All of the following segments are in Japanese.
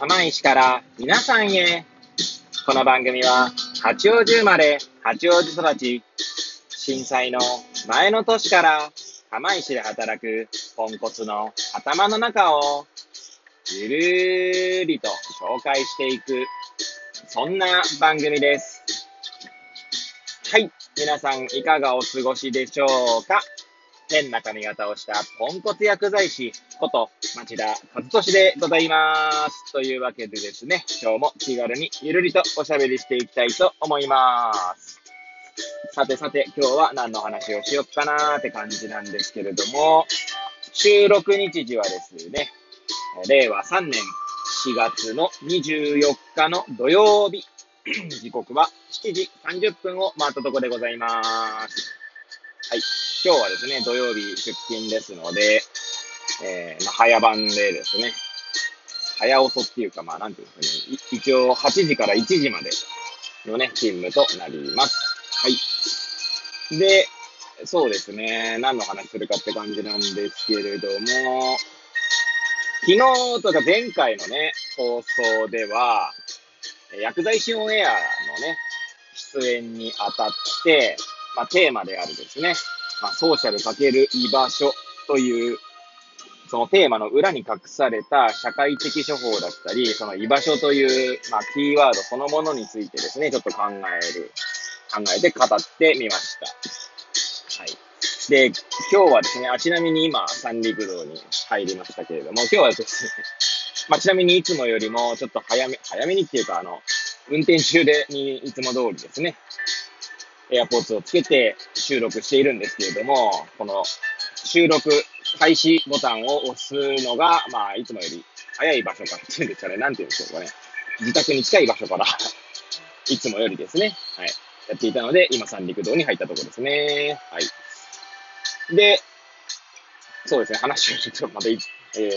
釜石から皆さんへ。この番組は、八王子生まれ、八王子育ち、震災の前の年から釜石で働くポンコツの頭の中をゆるーりと紹介していく、そんな番組です。はい。皆さんいかがお過ごしでしょうか？変な髪型をしたポンコツ薬剤師こと町田和俊でございます。というわけでですね、今日も気軽にゆるりとおしゃべりしていきたいと思います。さてさて、今日は何の話をしよっかなーって感じなんですけれども、収録日時はですね、令和3年4月の24日の土曜日、時刻は7時30分を回ったところでございます。はい。今日はですね、土曜日出勤ですので、えー、まあ、早番でですね、早遅っていうか、まあ、なんていうんですかね、一応8時から1時までのね、勤務となります。はい。で、そうですね、何の話するかって感じなんですけれども、昨日とか前回のね、放送では、薬剤師オンエアのね、出演にあたって、まあ、テーマであるですね、まあ、ソーシャルかける居場所という、そのテーマの裏に隠された社会的処方だったり、その居場所という、まあ、キーワードそのものについてですね、ちょっと考える、考えて語ってみました。はい。で、今日はですね、あ、ちなみに今、三陸道に入りましたけれども、今日はですね、まあ、ちなみにいつもよりもちょっと早め、早めにっていうか、あの、運転中でにいつも通りですね、エアポーツをつけて収録しているんですけれども、この収録開始ボタンを押すのが、まあ、いつもより早い場所からっていうんですかね、なんていうんでしょうかね。自宅に近い場所からいつもよりですね、はい、やっていたので、今三陸道に入ったところですね。はい。で、そうですね、話をちょっとまた、え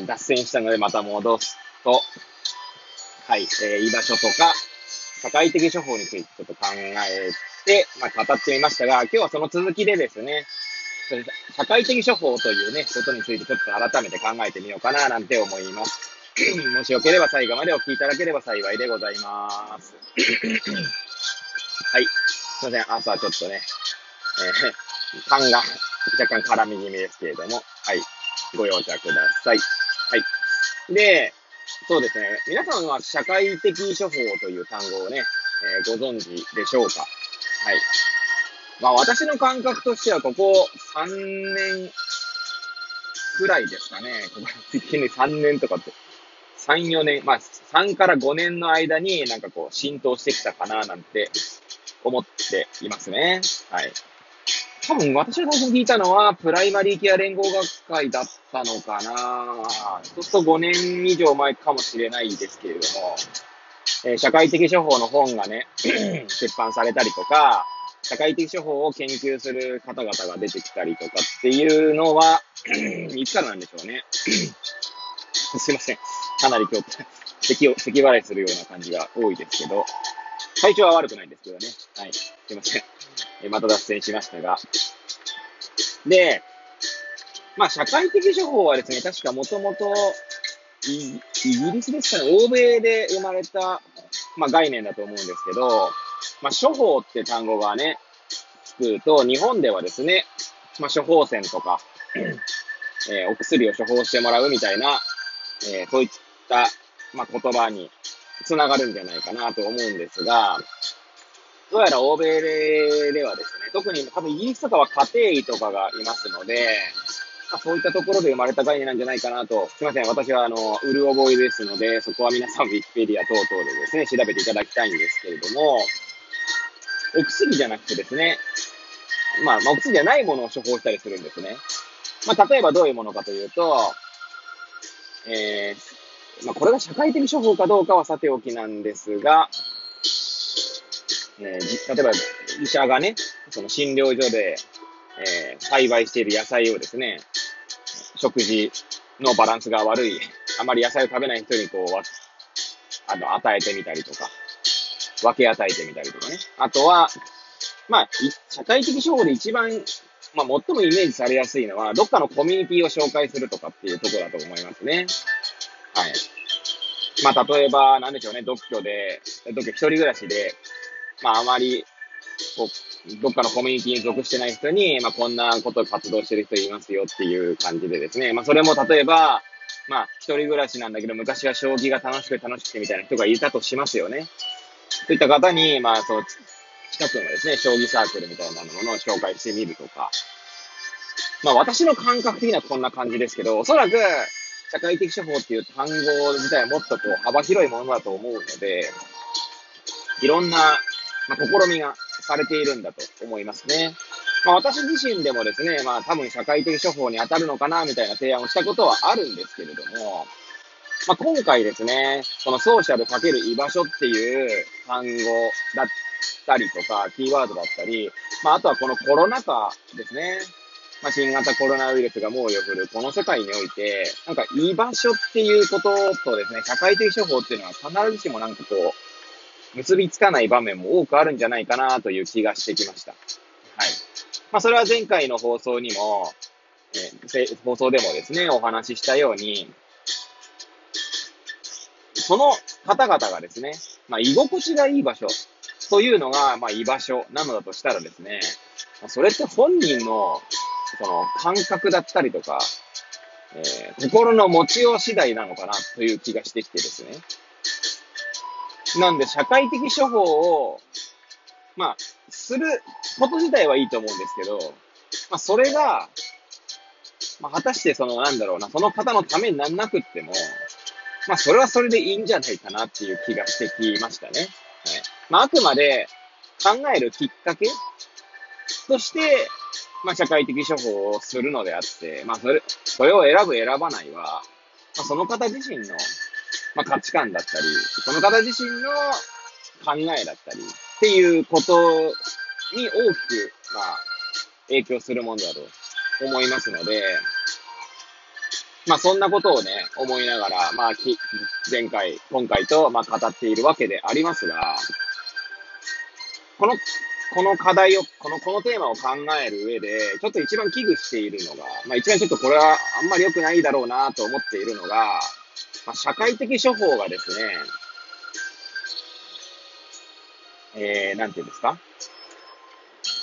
ー、脱線したのでまた戻すと、はい、えー、居場所とか、社会的処方についてちょっと考えて、まあ、語ってみましたが、今日はその続きでですね、社会的処方というね、ことについてちょっと改めて考えてみようかななんて思います。もしよければ最後までお聞きいただければ幸いでございます。はい。すいません、朝ちょっとね、えー、パンが若干絡み気味ですけれども、はい。ご容赦ください。はい。で、そうですね。皆さんは社会的処方という単語をね、えー、ご存知でしょうか？はい。まあ私の感覚としてはここ3年くらいですかね。ここ3年とかって、3、4年、まあ3から5年の間になんかこう浸透してきたかななんて思っていますね。はい。多分私が最初に聞いたのは、プライマリーケア連合学会だったのかなちょっと5年以上前かもしれないですけれども、え、社会的処方の本がね、出版されたりとか、社会的処方を研究する方々が出てきたりとかっていうのは、いつからなんでしょうね。すいません。かなり今日、咳を、咳払いするような感じが多いですけど、体調は悪くないんですけどね。はい。すいません。えまた脱線しましたが。で、まあ、社会的処方はですね、確かもともと、イギリスですかね、欧米で生まれた、まあ、概念だと思うんですけど、まあ、処方って単語がね、つくと、日本ではですね、まあ、処方箋とか、えー、お薬を処方してもらうみたいな、えー、そういった、まあ、言葉につながるんじゃないかなと思うんですが、どうやら欧米ではですね、特に多分イギリスとかは家庭医とかがいますので、ま、そういったところで生まれた概念なんじゃないかなと。すいません。私は、あの、うる覚えですので、そこは皆さんウィキペディア等々でですね、調べていただきたいんですけれども、お薬じゃなくてですね、まあ、まあ、お薬じゃないものを処方したりするんですね。まあ、例えばどういうものかというと、えー、まあ、これが社会的処方かどうかはさておきなんですが、えー、例えば、医者がね、その診療所で、えー、栽培している野菜をですね、食事のバランスが悪い、あまり野菜を食べない人にこう、あの、与えてみたりとか、分け与えてみたりとかね。あとは、まあ、社会的処方で一番、まあ、最もイメージされやすいのは、どっかのコミュニティを紹介するとかっていうところだと思いますね。はい。まあ、例えば、なんでしょうね、独居で、独居一人暮らしで、まあ、あまり、こう、どっかのコミュニティに属してない人に、まあ、こんなこと活動してる人いますよっていう感じでですね、まあ、それも例えば、まあ、一人暮らしなんだけど、昔は将棋が楽しくて楽しくてみたいな人がいたとしますよね。そういった方に、まあ、そう、近くのですね、将棋サークルみたいなものを紹介してみるとか。まあ、私の感覚的にはこんな感じですけど、おそらく、社会的処方っていう単語自体はもっとこう幅広いものだと思うので、いろんな、まあ、試みがされているんだと思いますね。まあ、私自身でもですね、まあ多分社会的処方に当たるのかなみたいな提案をしたことはあるんですけれども、まあ、今回ですね、このソーシャルかける居場所っていう単語だったりとか、キーワードだったり、まあ、あとはこのコロナ禍ですね。まあ、新型コロナウイルスが猛威を振るこの世界において、なんか居場所っていうこととですね、社会的処方っていうのは必ずしもなんかこう、結びつかない場面も多くあるんじゃないかなという気がしてきました。はい。まあ、それは前回の放送にも、え、放送でもですね、お話ししたように、その方々がですね、まあ、居心地がいい場所というのが、まあ、居場所なのだとしたらですね、それって本人の、その、感覚だったりとか、えー、心の持ちよう次第なのかなという気がしてきてですね。なんで、社会的処方を、まあ、すること自体はいいと思うんですけど、まあ、それが、まあ、果たしてその、なんだろうな、その方のためになんなくっても、まあ、それはそれでいいんじゃないかなっていう気がしてきましたね。はい。まあ、あくまで考えるきっかけとして、まあ、社会的処方をするのであって、まあ、それ、それを選ぶ選ばないは、まあ、その方自身の、まあ、価値観だったり、その方自身の考えだったり、っていうことに大きく、まあ、影響するものだと思いますので、まあそんなことをね、思いながら、まあ前回、今回と、まあ語っているわけでありますが、この、この課題を、この、このテーマを考える上で、ちょっと一番危惧しているのが、まあ一番ちょっとこれはあんまり良くないだろうなと思っているのが、まあ、社会的処方がですね、えー、なんていうんですか？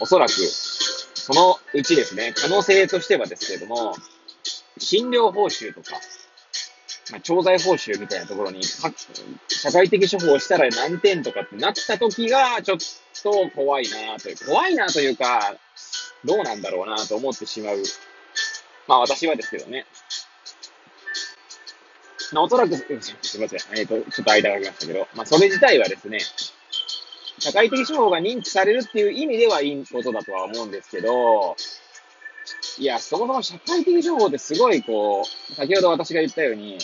おそらく、そのうちですね、可能性としてはですけれども、診療報酬とか、まあ、調剤報酬みたいなところに、社会的処方をしたら何点とかってなった時が、ちょっと怖いなという、怖いなというか、どうなんだろうなと思ってしまう。まあ私はですけどね。まあおそらく、すいません。えっ、ー、と、ちょっと間が空きましたけど、まあそれ自体はですね、社会的処方が認知されるっていう意味ではいいことだとは思うんですけど、いや、そもそも社会的情報ってすごいこう、先ほど私が言ったように、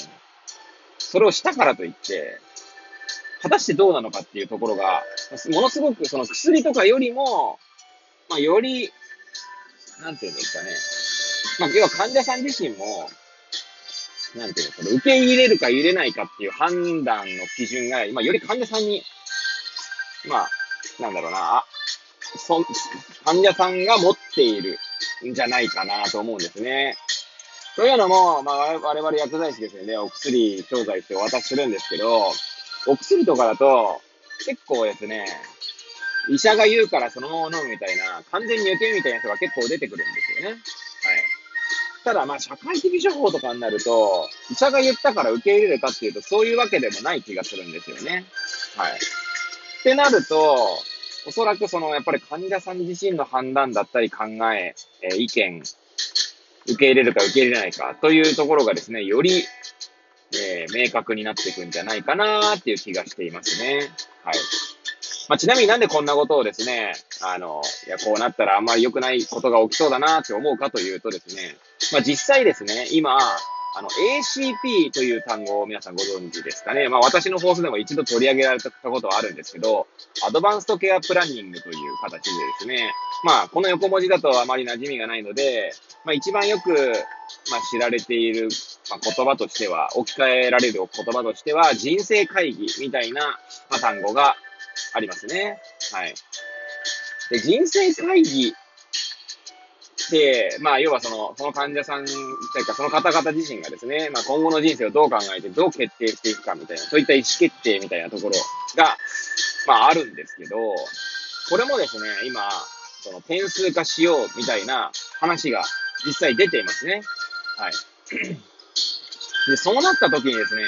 それをしたからといって、果たしてどうなのかっていうところが、ものすごくその薬とかよりも、まあ、より、なんていうんですかね。まあ、要は患者さん自身も、なんていうの、その受け入れるか入れないかっていう判断の基準が、まあ、より患者さんに、まあ、なんだろうな、そ患者さんが持っているんじゃないかなと思うんですね。というのも、まあ、我々薬剤師ですよね、お薬、調剤してお渡しするんですけど、お薬とかだと、結構ですね、医者が言うからそのまま飲むみたいな、完全に余計みたいな人が結構出てくるんですよね。ただ、まあ、社会的処方とかになると、医者が言ったから受け入れるかっていうと、そういうわけでもない気がするんですよね。はい。ってなると、おそらくその、やっぱり患者さん自身の判断だったり考え、え、意見、受け入れるか受け入れないかというところがですね、より、えー、明確になっていくんじゃないかなっていう気がしていますね。はい。まあ、ちなみになんでこんなことをですね、あの、いや、こうなったらあんまり良くないことが起きそうだなって思うかというとですね、まあ、実際ですね、今、あの、ACP という単語を皆さんご存知ですかね。まあ私の放送でも一度取り上げられたことはあるんですけど、アドバンストケアプランニングという形でですね、まあこの横文字だとあまり馴染みがないので、まあ一番よく、まあ知られている、まあ、言葉としては、置き換えられる言葉としては、人生会議みたいな、まあ、単語がありますね。はい。で、人生会議て、まあ、要はその、その患者さん、というかその方々自身がですね、まあ、今後の人生をどう考えて、どう決定していくかみたいな、そういった意思決定みたいなところが、まあ、あるんですけど、これもですね、今、その点数化しようみたいな話が実際出ていますね。はい。で、そうなった時にですね、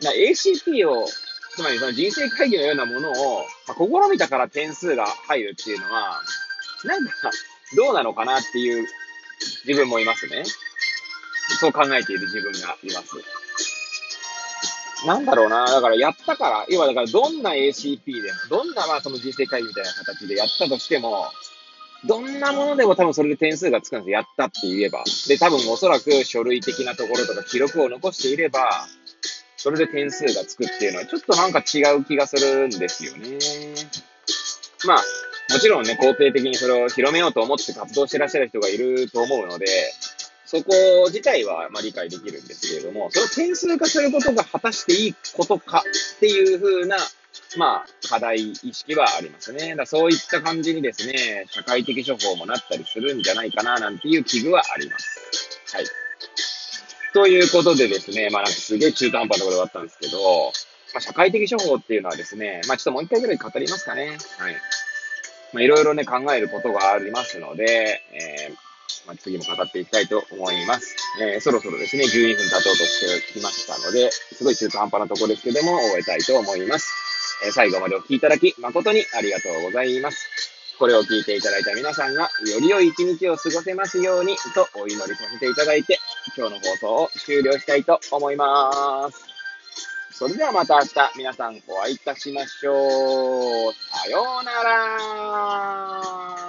ACT を、つまりその人生会議のようなものを、まあ、試みたから点数が入るっていうのは、なんか、どうなのかなっていう自分もいますね。そう考えている自分がいます。なんだろうな。だからやったから、要はだからどんな ACP でも、どんなまあその人生会議みたいな形でやったとしても、どんなものでも多分それで点数がつくんですよ。やったって言えば。で、多分おそらく書類的なところとか記録を残していれば、それで点数がつくっていうのはちょっとなんか違う気がするんですよね。まあ、もちろんね、肯定的にそれを広めようと思って活動してらっしゃる人がいると思うので、そこ自体はま理解できるんですけれども、それを点数化することが果たしていいことかっていうふうな、まあ、課題意識はありますね。だそういった感じにですね、社会的処方もなったりするんじゃないかな、なんていう危惧はあります。はい。ということでですね、まあなんかすげえ中途半端なころがあったんですけど、まあ、社会的処方っていうのはですね、まあちょっともう一回ぐらい語りますかね。はい。まあいろいろね考えることがありますので、えーまあ、次も語っていきたいと思います。えー、そろそろですね、12分経とうとしてきましたので、すごい中途半端なところですけども、終えたいと思います。えー、最後までお聴きいただき、誠にありがとうございます。これを聞いていただいた皆さんが、より良い一日を過ごせますように、とお祈りさせていただいて、今日の放送を終了したいと思います。それではまた明日、皆さんお会いいたしましょう。さようなら。